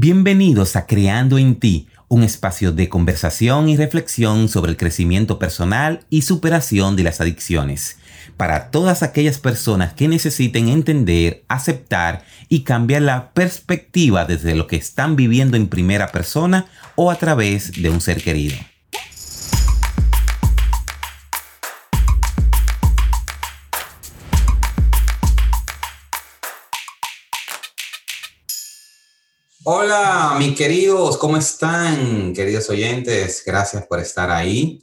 Bienvenidos a Creando en ti, un espacio de conversación y reflexión sobre el crecimiento personal y superación de las adicciones, para todas aquellas personas que necesiten entender, aceptar y cambiar la perspectiva desde lo que están viviendo en primera persona o a través de un ser querido. Hola, mis queridos, ¿cómo están? Queridos oyentes, gracias por estar ahí.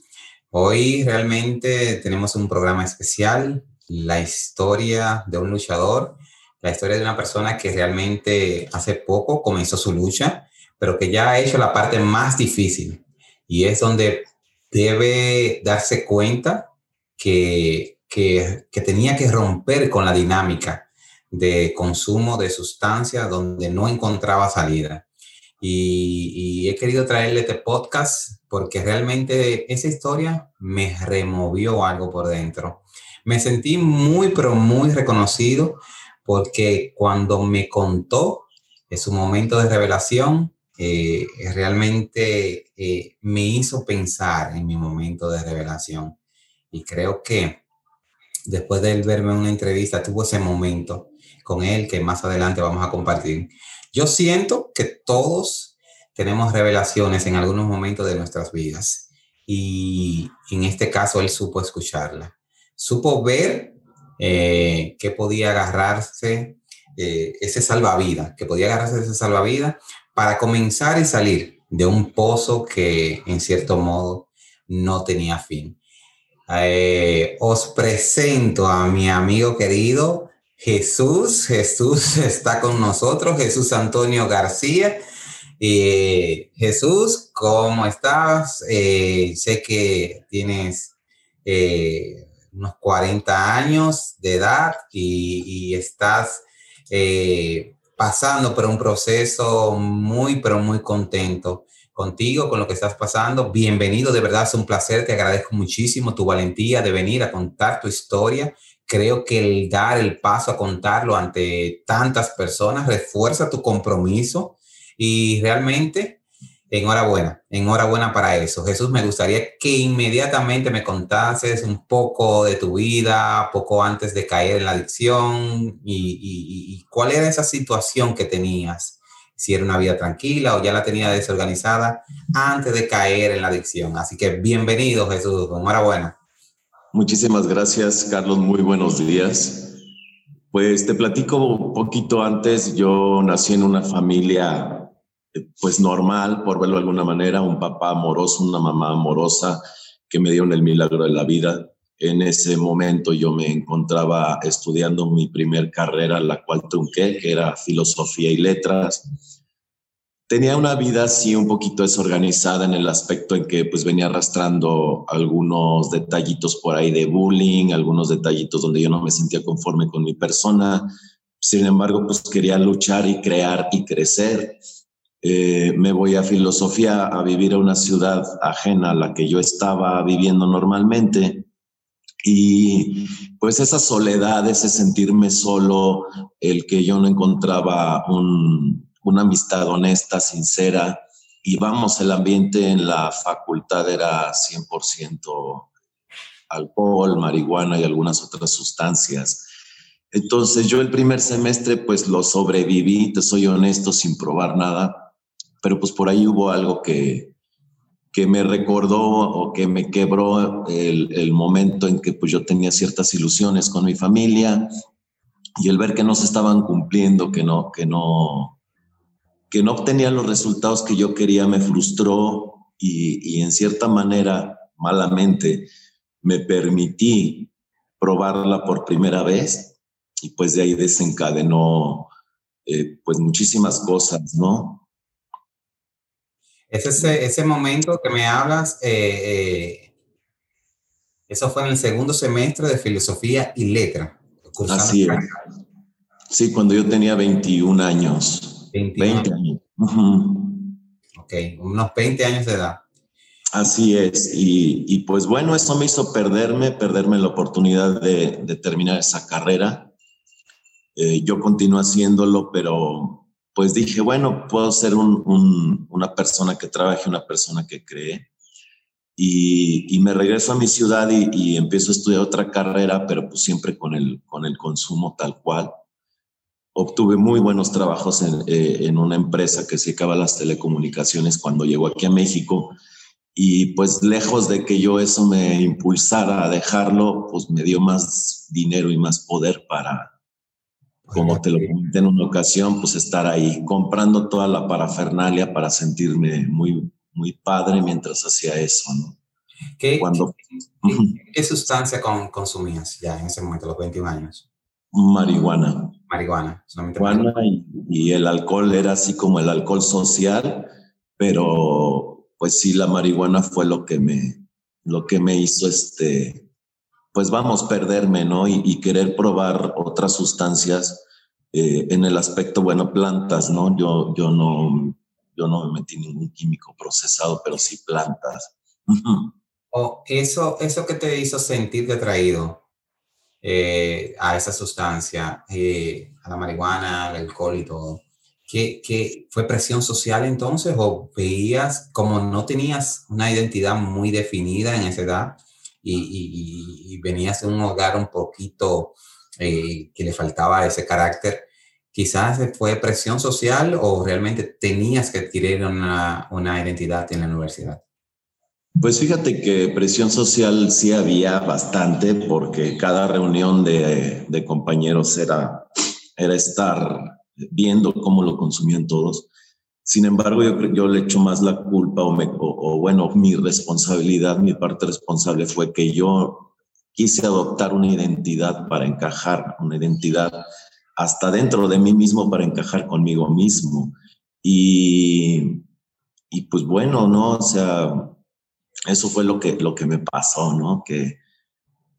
Hoy realmente tenemos un programa especial, la historia de un luchador, la historia de una persona que realmente hace poco comenzó su lucha, pero que ya ha hecho la parte más difícil y es donde debe darse cuenta que, que, que tenía que romper con la dinámica de consumo de sustancias donde no encontraba salida. Y, he querido traerle este podcast porque realmente esa historia me removió algo por dentro. Me sentí muy, pero muy reconocido porque cuando me contó en su momento de revelación, eh, realmente eh, me hizo pensar en mi momento de revelación. Y creo que después de verme en una entrevista, tuvo ese momento con él que más adelante vamos a compartir. Yo siento que todos tenemos revelaciones en algunos momentos de nuestras vidas y en este caso él supo escucharla, supo ver eh, que podía agarrarse eh, ese salvavidas, que podía agarrarse ese salvavidas para comenzar y salir de un pozo que en cierto modo no tenía fin. Eh, os presento a mi amigo querido Jesús, Jesús está con nosotros, Jesús Antonio García. Eh, Jesús, ¿cómo estás? Eh, sé que tienes eh, unos 40 años de edad y, estás pasando por un proceso muy, pero muy contento contigo, con lo que estás pasando. Bienvenido, de verdad es un placer, te agradezco muchísimo tu valentía de venir a contar tu historia creo que el dar el paso a contarlo ante tantas personas refuerza tu compromiso y realmente enhorabuena, enhorabuena para eso. Jesús, me gustaría que inmediatamente me contases un poco de tu vida, poco antes de caer en la adicción y, cuál era esa situación que tenías. Si era una vida tranquila o ya la tenía desorganizada antes de caer en la adicción. Así que bienvenido, Jesús. Enhorabuena. Muchísimas gracias, Carlos. Muy buenos días. Pues te platico un poquito antes. Yo nací en una familia, eh, pues normal, por verlo de alguna manera, un papá amoroso, una mamá amorosa que me dieron el milagro de la vida. En ese momento yo me encontraba estudiando mi primer carrera, la cual trunqué, que era filosofía y letras tenía una vida así un poquito desorganizada en el aspecto en que pues venía arrastrando algunos detallitos por ahí de bullying, algunos detallitos donde yo no me sentía conforme con mi persona. Sin embargo, pues quería luchar y crear y crecer. Eh, me voy a filosofía a vivir a una ciudad ajena a la que yo estaba viviendo normalmente. Y pues esa soledad, ese sentirme solo, el que yo no encontraba un, una amistad honesta, sincera, y vamos, el ambiente en la facultad era 100% alcohol, marihuana y algunas otras sustancias. Entonces yo el primer semestre pues lo sobreviví, te soy honesto, sin probar nada, pero pues por ahí hubo algo que, que me recordó o que me quebró el, momento en que pues yo tenía ciertas ilusiones con mi familia y el ver que no se estaban cumpliendo, que no, que no, que no obtenía los resultados que yo quería me frustró y, en cierta manera, malamente, me permití probarla por primera vez y pues de ahí desencadenó eh, pues muchísimas cosas, ¿no? Es ese, ese momento que me hablas, eh, eh, eso fue en el segundo semestre de filosofía y letra. Así es. Sí, cuando yo tenía 21 años. 20, años. Ok, unos 20 años de edad. Así es, y, pues bueno, eso me hizo perderme, perderme la oportunidad de, terminar esa carrera. Eh, yo continué haciéndolo, pero pues dije, bueno, puedo ser una persona que trabaje, una persona que cree. Y, me regreso a mi ciudad y, empiezo a estudiar otra carrera, pero pues siempre con el, con el consumo tal cual. Obtuve muy buenos trabajos en, eh, en una empresa que se dedicaba a las telecomunicaciones cuando llegó aquí a México y pues lejos de que yo eso me impulsara a dejarlo, pues me dio más dinero y más poder para, como te lo comenté en una ocasión, pues estar ahí comprando toda la parafernalia para sentirme muy, muy padre mientras hacía eso, ¿no? ¿Qué, ¿qué, sustancia consumías ya en ese momento, los 21 años? Marihuana. Marihuana. Marihuana y, y el alcohol era así como el alcohol social, pero pues sí, la marihuana fue lo que me, lo que me hizo este, pues vamos, perderme, ¿no? Y, querer probar otras sustancias eh, en el aspecto, bueno, plantas, ¿no? Yo, yo no, yo no me metí ningún químico procesado, pero sí plantas. o eso, eso que te hizo sentir atraído eh, a esa sustancia, eh, a la marihuana, al alcohol y todo. ¿Qué, fue presión social entonces o veías como no tenías una identidad muy definida en esa edad y, venías de un hogar un poquito eh, que le faltaba ese carácter? Quizás fue presión social o realmente tenías que adquirir una, una identidad en la universidad. Pues fíjate que presión social sí había bastante porque cada reunión de, compañeros era, era estar viendo cómo lo consumían todos. Sin embargo, yo, yo le echo más la culpa o, o, bueno, mi responsabilidad, mi parte responsable fue que yo quise adoptar una identidad para encajar, una identidad hasta dentro de mí mismo para encajar conmigo mismo. Y, y pues bueno, ¿no? O sea, eso fue lo que, lo que me pasó, ¿no? Que,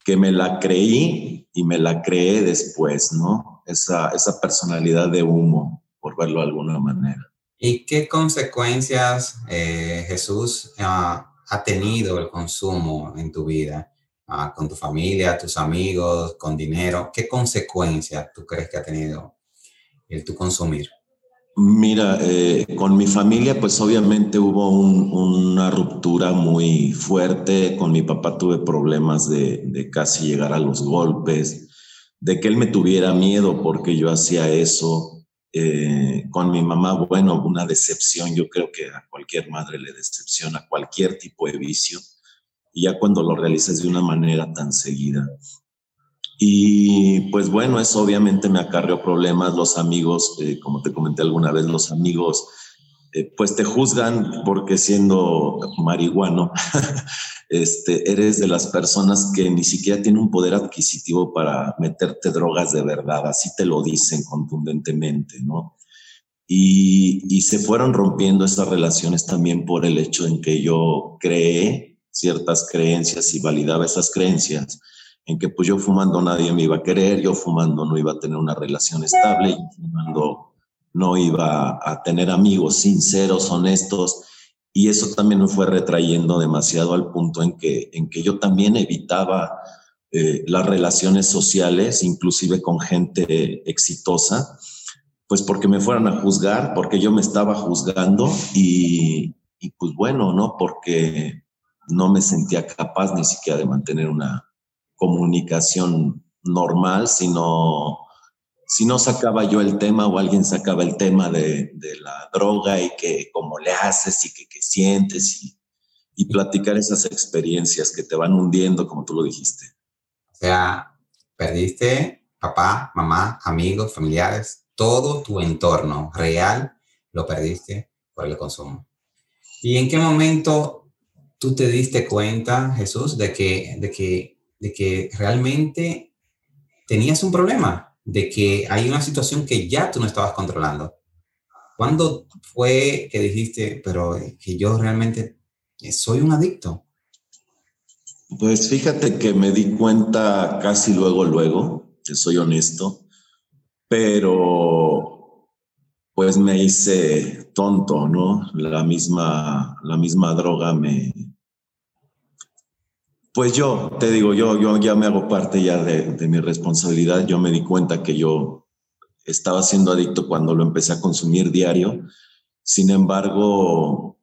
que me la creí y me la creé después, ¿no? esa, esa personalidad de humo, por verlo de alguna manera. ¿Y qué consecuencias, eh, Jesús, ha tenido el consumo en tu vida? Ah, con tu familia, tus amigos, con dinero. ¿Qué consecuencias tú crees que ha tenido el tu consumir? Mira, eh, con mi familia, pues obviamente hubo una ruptura muy fuerte. Con mi papá tuve problemas de, de casi llegar a los golpes de que él me tuviera miedo porque yo hacía eso. Eh, con mi mamá, bueno, una decepción, yo creo que a cualquier madre le decepciona cualquier tipo de vicio, y ya cuando lo realizas de una manera tan seguida. Y pues bueno, eso obviamente me acarreó problemas, los amigos, eh, como te comenté alguna vez, los amigos eh, pues te juzgan porque siendo marihuano, este, eres de las personas que ni siquiera tienen un poder adquisitivo para meterte drogas de verdad, así te lo dicen contundentemente, ¿no? Y, se fueron rompiendo esas relaciones también por el hecho en que yo creé ciertas creencias y validaba esas creencias, en que pues yo fumando nadie me iba a querer, yo fumando no iba a tener una relación estable, yo fumando no iba a tener amigos sinceros, honestos, y eso también me fue retrayendo demasiado al punto en que, en que yo también evitaba eh, las relaciones sociales, inclusive con gente exitosa, pues porque me fueran a juzgar, porque yo me estaba juzgando y, y pues bueno, ¿no? Porque no me sentía capaz ni siquiera de mantener una comunicación normal, sino si no sacaba yo el tema o alguien sacaba el tema de, la droga y que cómo le haces y que, sientes y, y, platicar esas experiencias que te van hundiendo, como tú lo dijiste. O sea, perdiste papá, mamá, amigos, familiares, todo tu entorno real lo perdiste por el consumo. ¿Y en qué momento tú te diste cuenta, Jesús, de que, de que, de que realmente tenías un problema? de que hay una situación que ya tú no estabas controlando. ¿Cuándo fue que dijiste, pero que yo realmente soy un adicto? Pues fíjate que me di cuenta casi luego, luego, que soy honesto, pero pues me hice tonto, ¿no? La misma, la misma droga me, pues yo, te digo, yo, yo ya me hago parte ya de, mi responsabilidad. Yo me di cuenta que yo estaba siendo adicto cuando lo empecé a consumir diario. Sin embargo,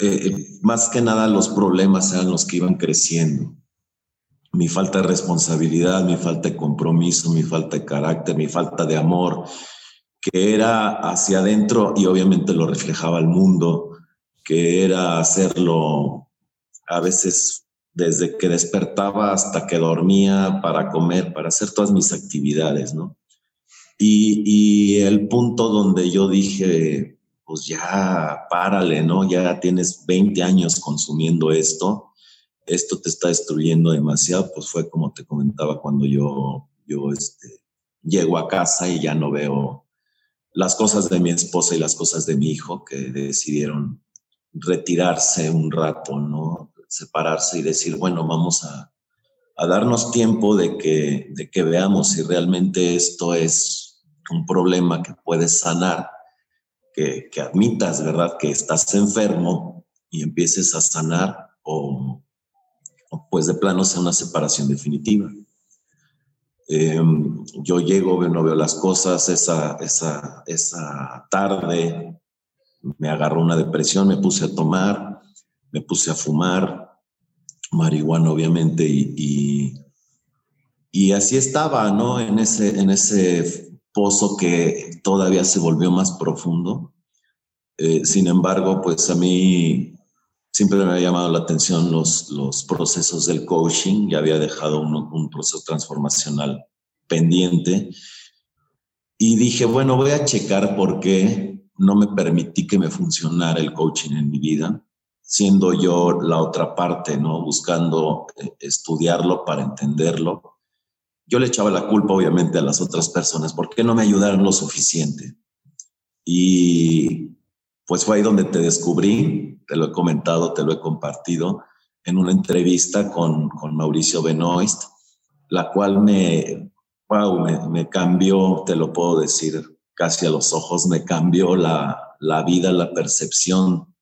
eh, más que nada los problemas eran los que iban creciendo. Mi falta de responsabilidad, mi falta de compromiso, mi falta de carácter, mi falta de amor, que era hacia adentro y obviamente lo reflejaba al mundo, que era hacerlo a veces desde que despertaba hasta que dormía para comer, para hacer todas mis actividades, ¿no? Y, el punto donde yo dije, pues ya párale, ¿no? Ya tienes 20 años consumiendo esto, esto te está destruyendo demasiado, pues fue como te comentaba cuando yo, yo este, llego a casa y ya no veo las cosas de mi esposa y las cosas de mi hijo que decidieron retirarse un rato, ¿no? Separarse y decir, bueno, vamos a, a darnos tiempo de que, de que veamos si realmente esto es un problema que puedes sanar, que, que admitas, ¿verdad?, que estás enfermo y empieces a sanar o, pues de plano sea una separación definitiva. Em, yo llego, no veo las cosas, esa, esa, esa tarde me agarró una depresión, me puse a tomar, me puse a fumar, marihuana obviamente, y, y, así estaba, ¿no? En ese, en ese pozo que todavía se volvió más profundo. Eh, sin embargo, pues a mí siempre me ha llamado la atención los, los procesos del coaching, ya había dejado un, un proceso transformacional pendiente y dije, bueno, voy a checar por qué no me permití que me funcionara el coaching en mi vida, siendo yo la otra parte, ¿no? Buscando eh, estudiarlo para entenderlo. Yo le echaba la culpa, obviamente, a las otras personas. ¿Por qué no me ayudaron lo suficiente? Y pues fue ahí donde te descubrí, te lo he comentado, te lo he compartido, en una entrevista con, con Mauricio Benoist, la cual me, wow, me, cambió, te lo puedo decir casi a los ojos, me cambió la, la vida, la percepción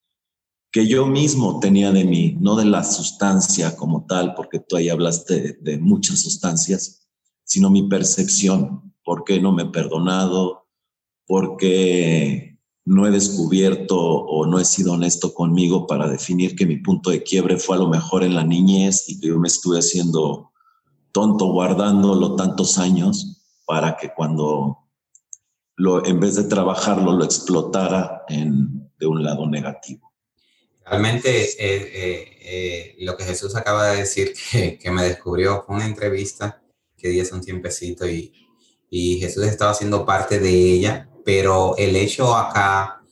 que yo mismo tenía de mí, no de la sustancia como tal, porque tú ahí hablaste de, muchas sustancias, sino mi percepción, por qué no me he perdonado, por qué no he descubierto o no he sido honesto conmigo para definir que mi punto de quiebre fue a lo mejor en la niñez y que yo me estuve haciendo tonto guardándolo tantos años para que cuando en vez de trabajarlo lo explotara en, de un lado negativo. Realmente eh, eh, eh, lo que Jesús acaba de decir que, me descubrió fue una entrevista que di hace un tiempecito y, y Jesús estaba haciendo parte de ella pero el hecho acá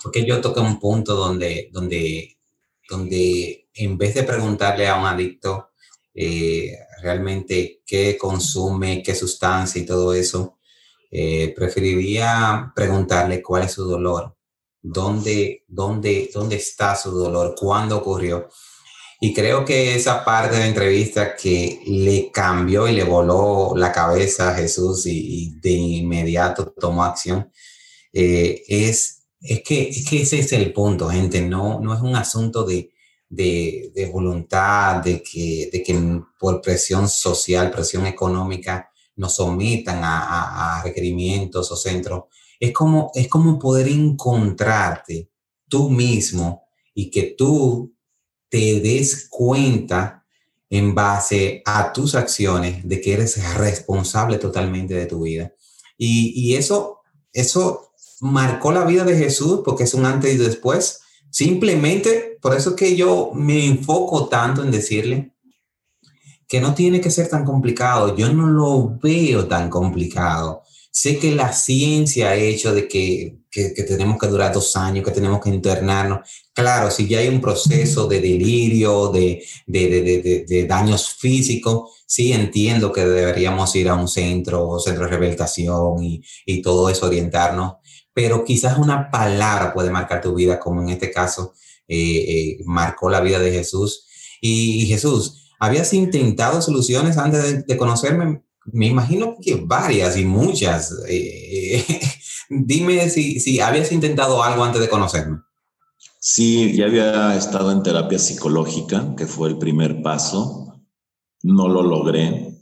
fue que yo toqué un punto donde, donde, donde en vez de preguntarle a un adicto realmente qué consume, qué sustancia y todo eso, preferiría preguntarle cuál es su dolor, dónde, dónde, dónde está su dolor, cuándo ocurrió. Y creo que esa parte de entrevista que le cambió y le voló la cabeza a Jesús y, de inmediato tomó acción, eh, es, es, que, es que ese es el punto, gente. No, no es un asunto de, de, de voluntad, de que, de que por presión social, presión económica, nos sometan a, requerimientos o centros. Es como, es como poder encontrarte tú mismo y que tú te des cuenta en base a tus acciones de que eres responsable totalmente de tu vida. Y, y eso, eso marcó la vida de Jesús porque es un antes y después. Simplemente, por eso que yo me enfoco tanto en decirle que no tiene que ser tan complicado. Yo no lo veo tan complicado. Sé que la ciencia ha hecho de que, que, tenemos que durar dos años, que tenemos que internarnos. Claro, si ya hay un proceso de delirio, de, de, de, de daños físicos, sí entiendo que deberíamos ir a un centro, centro de rehabilitación y, y todo eso, orientarnos. Pero quizás una palabra puede marcar tu vida, como en este caso eh, eh, marcó la vida de Jesús. Y, y Jesús, ¿habías intentado soluciones antes de conocerme? Me imagino que varias y muchas. Eh, dime si, si habías intentado algo antes de conocerme. Sí, ya había estado en terapia psicológica, que fue el primer paso. No lo logré.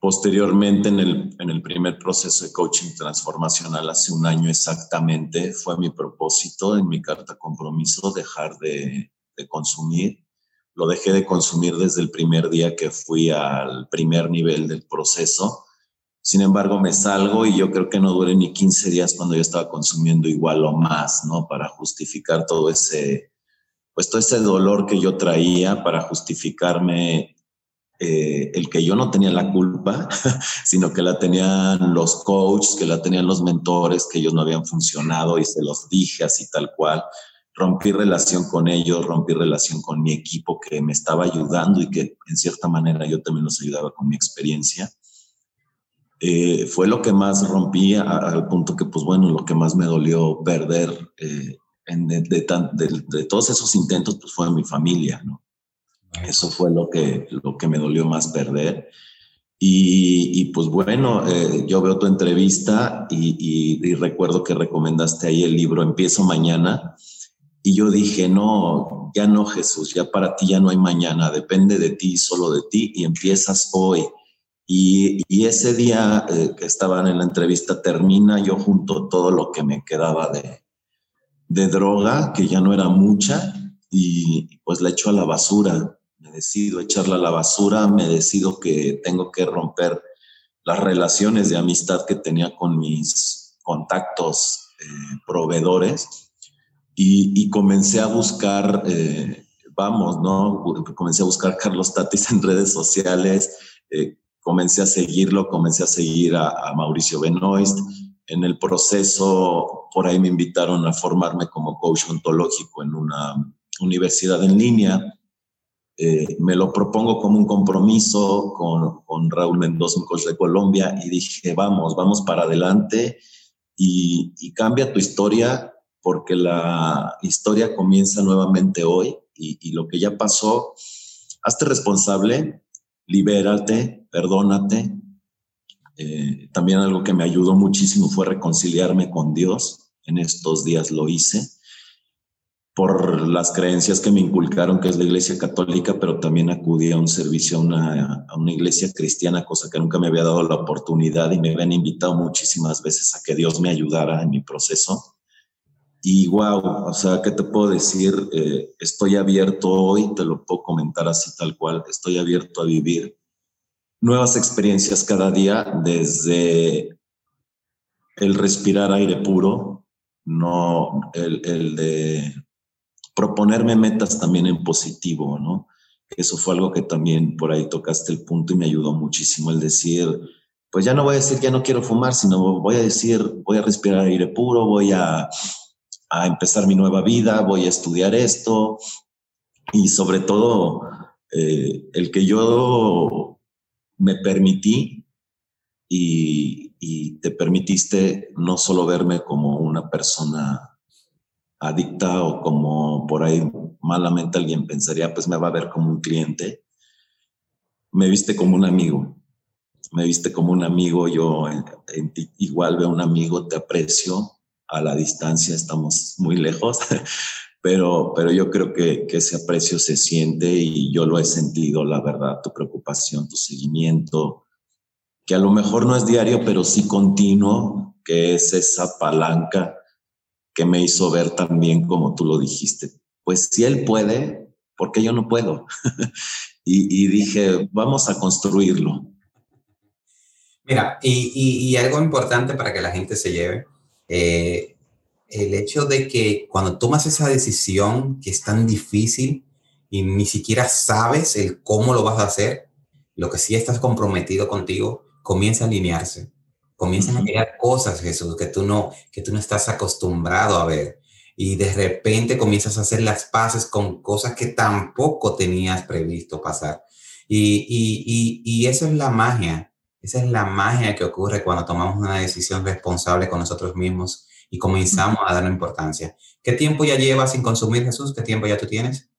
Posteriormente, en el, en el primer proceso de coaching transformacional, hace un año exactamente, fue mi propósito en mi carta compromiso dejar de, de consumir. Lo dejé de consumir desde el primer día que fui al primer nivel del proceso. Sin embargo, me salgo y yo creo que no duré ni 15 días cuando yo estaba consumiendo igual o más, ¿no? Para justificar todo ese, pues todo ese dolor que yo traía, para justificarme eh, el que yo no tenía la culpa, sino que la tenían los coaches, que la tenían los mentores, que ellos no habían funcionado y se los dije así tal cual. Rompí relación con ellos, rompí relación con mi equipo que me estaba ayudando y que en cierta manera yo también los ayudaba con mi experiencia. Eh, fue lo que más rompí al punto que, pues bueno, lo que más me dolió perder eh, de, de, todos esos intentos, pues fue mi familia, ¿no? Eso fue lo que, lo que me dolió más perder. Y, pues bueno, eh, yo veo tu entrevista y, recuerdo que recomendaste ahí el libro Empiezo mañana. Y yo dije, no, ya no Jesús, ya para ti ya no hay mañana, depende de ti, solo de ti y empiezas hoy. Y, ese día eh, que estaban en la entrevista termina, yo junto todo lo que me quedaba de, de droga, que ya no era mucha, y pues la echo a la basura me decido echarla a la basura, me decido que tengo que romper las relaciones de amistad que tenía con mis contactos eh, proveedores y, comencé a buscar, eh, vamos, ¿no? Comencé a buscar Carlos Tatis en redes sociales, eh, comencé a seguirlo, comencé a seguir a, a Mauricio Benoist. En el proceso, por ahí me invitaron a formarme como coach ontológico en una universidad en línea eh, me lo propongo como un compromiso con, con, Raúl Mendoza, un coach de Colombia, y dije, vamos, vamos para adelante y, y, cambia tu historia porque la historia comienza nuevamente hoy y, y lo que ya pasó, hazte responsable, libérate, perdónate. Eh, también algo que me ayudó muchísimo fue reconciliarme con Dios. En estos días lo hice por las creencias que me inculcaron, que es la iglesia católica, pero también acudí a un servicio a una, a una iglesia cristiana, cosa que nunca me había dado la oportunidad y me habían invitado muchísimas veces a que Dios me ayudara en mi proceso. Y wow, o sea, ¿qué te puedo decir? Eh, estoy abierto hoy, te lo puedo comentar así tal cual, estoy abierto a vivir nuevas experiencias cada día desde el respirar aire puro, no el, el de proponerme metas también en positivo, ¿no? Eso fue algo que también por ahí tocaste el punto y me ayudó muchísimo el decir, pues ya no voy a decir que ya no quiero fumar, sino voy a decir, voy a respirar aire puro, voy a, a empezar mi nueva vida, voy a estudiar esto y sobre todo eh, el que yo me permití y, y te permitiste no solo verme como una persona adicta o como por ahí malamente alguien pensaría, pues me va a ver como un cliente. Me viste como un amigo, me viste como un amigo, yo igual veo un amigo, te aprecio, a la distancia estamos muy lejos, pero, pero yo creo que, que ese aprecio se siente y yo lo he sentido, la verdad, tu preocupación, tu seguimiento, que a lo mejor no es diario, pero sí continuo, que es esa palanca que me hizo ver también como tú lo dijiste. Pues si él puede, ¿por qué yo no puedo? y, dije, vamos a construirlo. Mira, y, algo importante para que la gente se lleve, eh, el hecho de que cuando tomas esa decisión que es tan difícil y ni siquiera sabes el cómo lo vas a hacer, lo que sí estás comprometido contigo, comienza a alinearse comienzan a llegar cosas, Jesús, que tú, no, que tú no estás acostumbrado a ver. Y de repente comienzas a hacer las paces con cosas que tampoco tenías previsto pasar. Y, y, y, y eso es la magia. Esa es la magia que ocurre cuando tomamos una decisión responsable con nosotros mismos y comenzamos a darle importancia. ¿Qué tiempo ya llevas sin consumir, Jesús? ¿Qué tiempo ya tú tienes?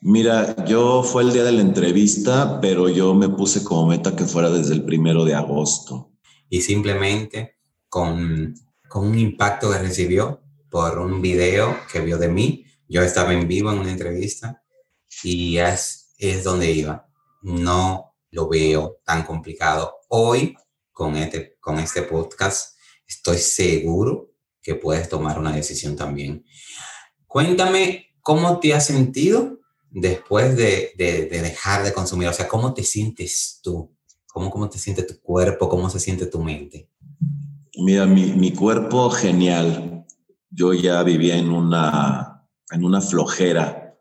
Mira, yo fue el día de la entrevista, pero yo me puse como meta que fuera desde el primero de agosto y simplemente con, con un impacto que recibió por un video que vio de mí. Yo estaba en vivo en una entrevista y es, es donde iba. No lo veo tan complicado hoy con este, con este podcast estoy seguro que puedes tomar una decisión también. Cuéntame cómo te has sentido después de, dejar de consumir, o sea, cómo te sientes tú, cómo, cómo te siente tu cuerpo, cómo se siente tu mente. Mira, mi, mi cuerpo genial. Yo ya vivía en una, en una flojera,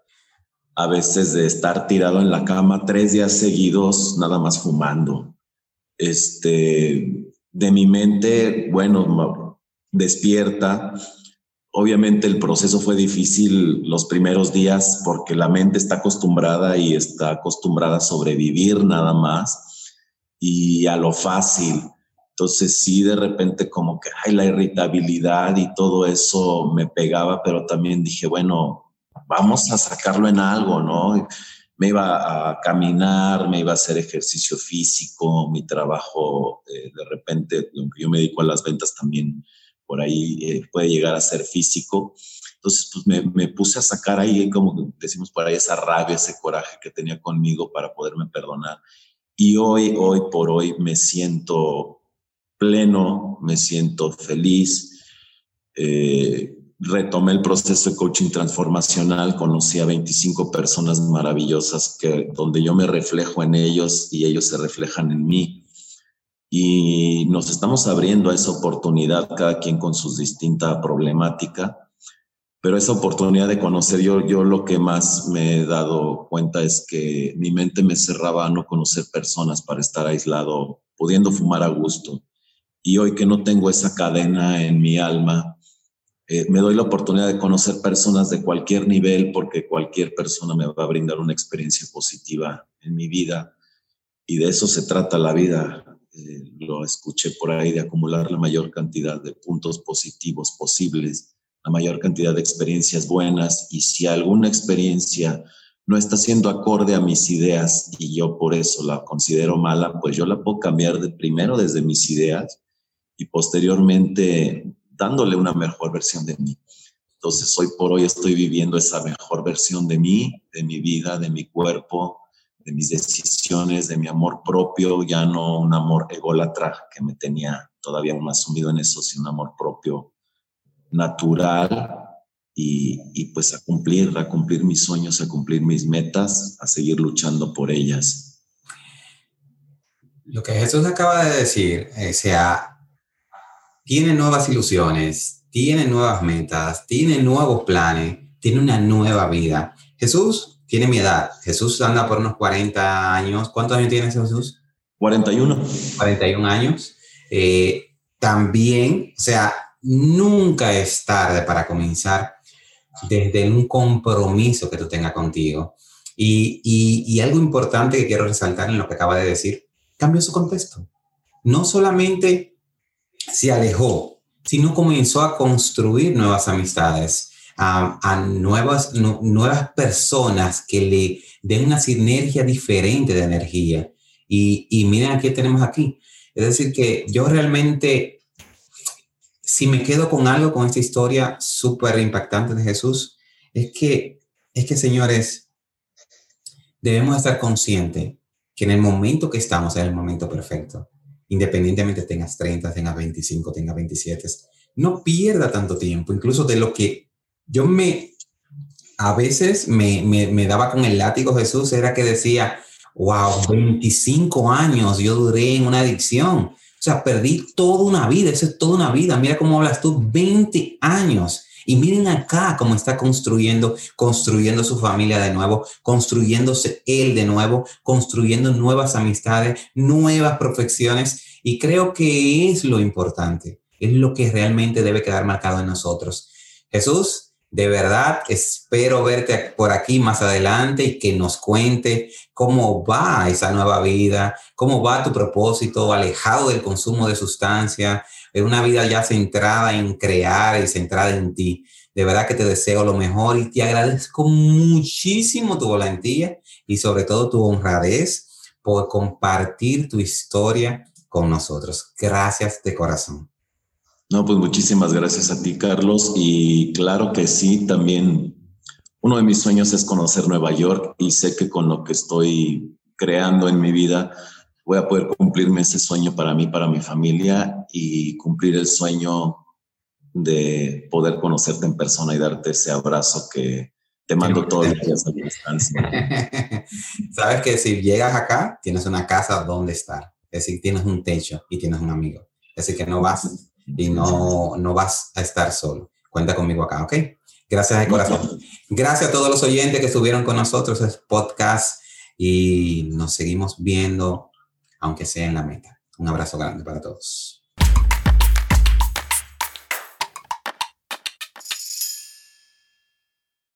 a veces de estar tirado en la cama tres días seguidos, nada más fumando. Este, de mi mente, bueno, despierta. Obviamente el proceso fue difícil los primeros días porque la mente está acostumbrada y está acostumbrada a sobrevivir nada más y a lo fácil. Entonces sí, de repente como que, ay, la irritabilidad y todo eso me pegaba, pero también dije, bueno, vamos a sacarlo en algo, ¿no? Me iba a caminar, me iba a hacer ejercicio físico, mi trabajo eh, de repente, aunque yo me dedico a las ventas también, por ahí eh, puede llegar a ser físico. Entonces, pues me, me, puse a sacar ahí, como decimos por ahí, esa rabia, ese coraje que tenía conmigo para poderme perdonar. Y hoy, hoy por hoy me siento pleno, me siento feliz. Eh, retomé el proceso de coaching transformacional, conocí a 25 personas maravillosas que, donde yo me reflejo en ellos y ellos se reflejan en mí. Y nos estamos abriendo a esa oportunidad, cada quien con su distinta problemática, pero esa oportunidad de conocer, yo, yo lo que más me he dado cuenta es que mi mente me cerraba a no conocer personas para estar aislado, pudiendo fumar a gusto. Y hoy que no tengo esa cadena en mi alma, eh, me doy la oportunidad de conocer personas de cualquier nivel porque cualquier persona me va a brindar una experiencia positiva en mi vida y de eso se trata la vida. Eh, lo escuché por ahí de acumular la mayor cantidad de puntos positivos posibles, la mayor cantidad de experiencias buenas y si alguna experiencia no está siendo acorde a mis ideas y yo por eso la considero mala, pues yo la puedo cambiar de primero desde mis ideas y posteriormente dándole una mejor versión de mí. Entonces, hoy por hoy estoy viviendo esa mejor versión de mí, de mi vida, de mi cuerpo, de mis decisiones, de mi amor propio, ya no un amor ególatra que me tenía todavía más sumido en eso, sino un amor propio natural y, y, pues a cumplir, a cumplir mis sueños, a cumplir mis metas, a seguir luchando por ellas. Lo que Jesús acaba de decir, o sea, tiene nuevas ilusiones, tiene nuevas metas, tiene nuevos planes, tiene una nueva vida. Jesús tiene mi edad. Jesús anda por unos 40 años. ¿Cuántos años tiene Jesús? 41. 41 años. Eh, también, o sea, nunca es tarde para comenzar desde un compromiso que tú tengas contigo. Y, y algo importante que quiero resaltar en lo que acaba de decir, cambió su contexto. No solamente se alejó, sino comenzó a construir nuevas amistades, a, nuevas, nuevas personas que le den una sinergia diferente de energía. Y, y miren qué tenemos aquí. Es decir, que yo realmente, si me quedo con algo, con esta historia súper impactante de Jesús, es que, es que, señores, debemos estar conscientes que en el momento que estamos es el momento perfecto independientemente tengas 30, tengas 25, tengas 27, no pierda tanto tiempo, incluso de lo que yo me, a veces me, me, daba con el látigo Jesús, era que decía, wow, 25 años yo duré en una adicción. O sea, perdí toda una vida, eso es toda una vida. Mira cómo hablas tú, 20 años. Y miren acá cómo está construyendo, construyendo su familia de nuevo, construyéndose él de nuevo, construyendo nuevas amistades, nuevas profesiones. Y creo que es lo importante, es lo que realmente debe quedar marcado en nosotros. Jesús, de verdad, espero verte por aquí más adelante y que nos cuente cómo va esa nueva vida, cómo va tu propósito, alejado del consumo de sustancias, en una vida ya centrada en crear y centrada en ti. De verdad que te deseo lo mejor y te agradezco muchísimo tu valentía y sobre todo tu honradez por compartir tu historia con nosotros. Gracias de corazón. No, pues muchísimas gracias a ti, Carlos. Y claro que sí, también uno de mis sueños es conocer Nueva York y sé que con lo que estoy creando en mi vida, voy a poder cumplirme ese sueño para mí, para mi familia y cumplir el sueño de poder conocerte en persona y darte ese abrazo que te mando todos los días a distancia. Sabes que si llegas acá, tienes una casa donde estar. Es decir, tienes un techo y tienes un amigo. Es decir, que no vas y no, no vas a estar solo. Cuenta conmigo acá, ¿ok? Gracias de corazón. Gracias a todos los oyentes que estuvieron con nosotros en este podcast y nos seguimos viendo, aunque sea en la meta. Un abrazo grande para todos.